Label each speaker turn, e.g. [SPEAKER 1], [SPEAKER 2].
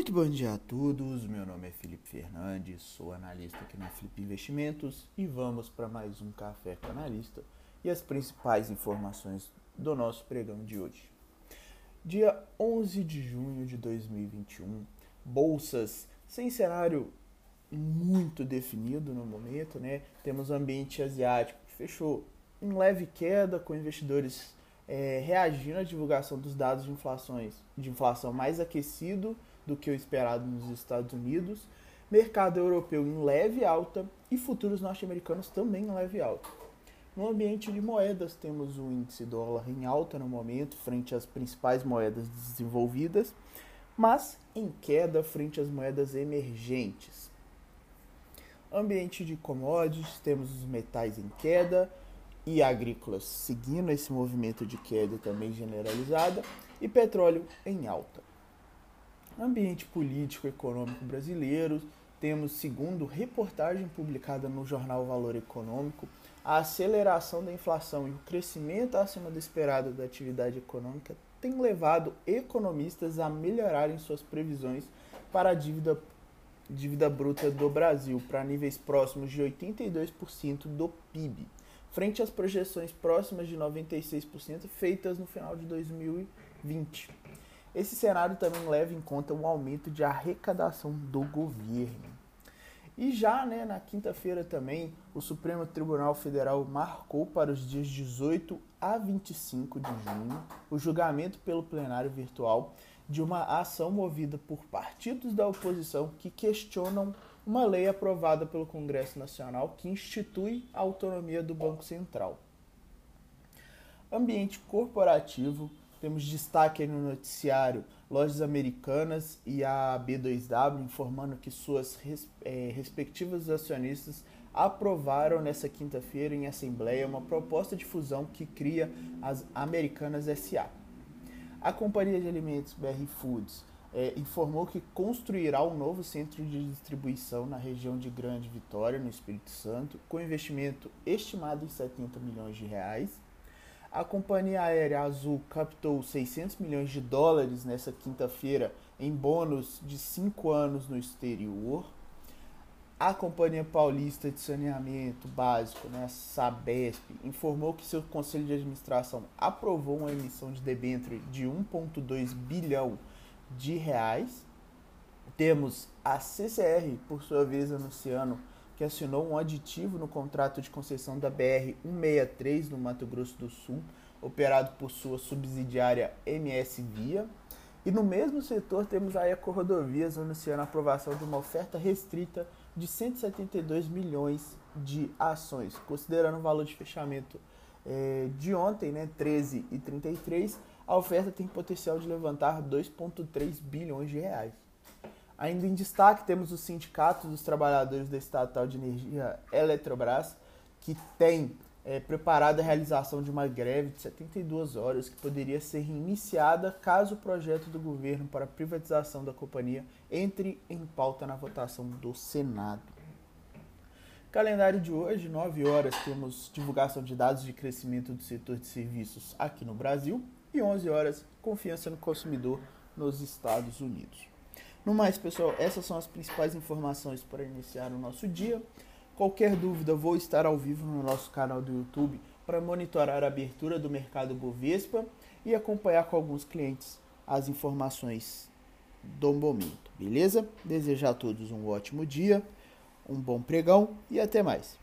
[SPEAKER 1] Muito bom dia a todos. Meu nome é Felipe Fernandes, sou analista aqui na Flip Investimentos e vamos para mais um café com analista e as principais informações do nosso pregão de hoje. Dia 11 de junho de 2021, bolsas sem cenário muito definido no momento, né? Temos o ambiente asiático que fechou em leve queda com investidores é, reagindo à divulgação dos dados de, inflações, de inflação mais aquecido do que o esperado nos Estados Unidos, mercado europeu em leve alta e futuros norte-americanos também em leve alta. No ambiente de moedas, temos o índice dólar em alta no momento, frente às principais moedas desenvolvidas, mas em queda frente às moedas emergentes. Ambiente de commodities, temos os metais em queda, e agrícolas seguindo esse movimento de queda também generalizada e petróleo em alta. Ambiente político e econômico brasileiro, temos, segundo reportagem publicada no jornal Valor Econômico, a aceleração da inflação e o crescimento acima do esperado da atividade econômica tem levado economistas a melhorarem suas previsões para a dívida, dívida bruta do Brasil para níveis próximos de 82% do PIB frente às projeções próximas de 96% feitas no final de 2020. Esse cenário também leva em conta o aumento de arrecadação do governo. E já né, na quinta-feira também, o Supremo Tribunal Federal marcou para os dias 18 a 25 de junho o julgamento pelo plenário virtual de uma ação movida por partidos da oposição que questionam uma lei aprovada pelo Congresso Nacional que institui a autonomia do Banco Central. Ambiente corporativo, temos destaque no noticiário Lojas Americanas e a B2W informando que suas é, respectivas acionistas aprovaram nessa quinta-feira em assembleia uma proposta de fusão que cria as Americanas SA. A companhia de alimentos BR Foods é, informou que construirá um novo centro de distribuição na região de Grande Vitória, no Espírito Santo, com investimento estimado em 70 milhões de reais. A companhia aérea Azul captou 600 milhões de dólares nessa quinta-feira em bônus de 5 anos no exterior. A Companhia Paulista de Saneamento Básico, né, Sabesp, informou que seu conselho de administração aprovou uma emissão de debênture de 1,2 bilhão de reais. Temos a CCR, por sua vez, anunciando que assinou um aditivo no contrato de concessão da BR 163 no Mato Grosso do Sul, operado por sua subsidiária MS Via. E no mesmo setor temos a Eco Rodovias anunciando a aprovação de uma oferta restrita de 172 milhões de ações, considerando o valor de fechamento é, de ontem, né, 13 e 33, a oferta tem potencial de levantar 2,3 bilhões de reais. Ainda em destaque, temos o Sindicato dos Trabalhadores da Estatal de Energia Eletrobras, que tem é, preparado a realização de uma greve de 72 horas que poderia ser iniciada caso o projeto do governo para a privatização da companhia entre em pauta na votação do Senado. Calendário de hoje, 9 horas, temos divulgação de dados de crescimento do setor de serviços aqui no Brasil e 11 horas, confiança no consumidor nos Estados Unidos. No mais, pessoal, essas são as principais informações para iniciar o nosso dia. Qualquer dúvida, vou estar ao vivo no nosso canal do YouTube para monitorar a abertura do mercado Bovespa e acompanhar com alguns clientes as informações do momento, beleza? Desejar a todos um ótimo dia, um bom pregão e até mais.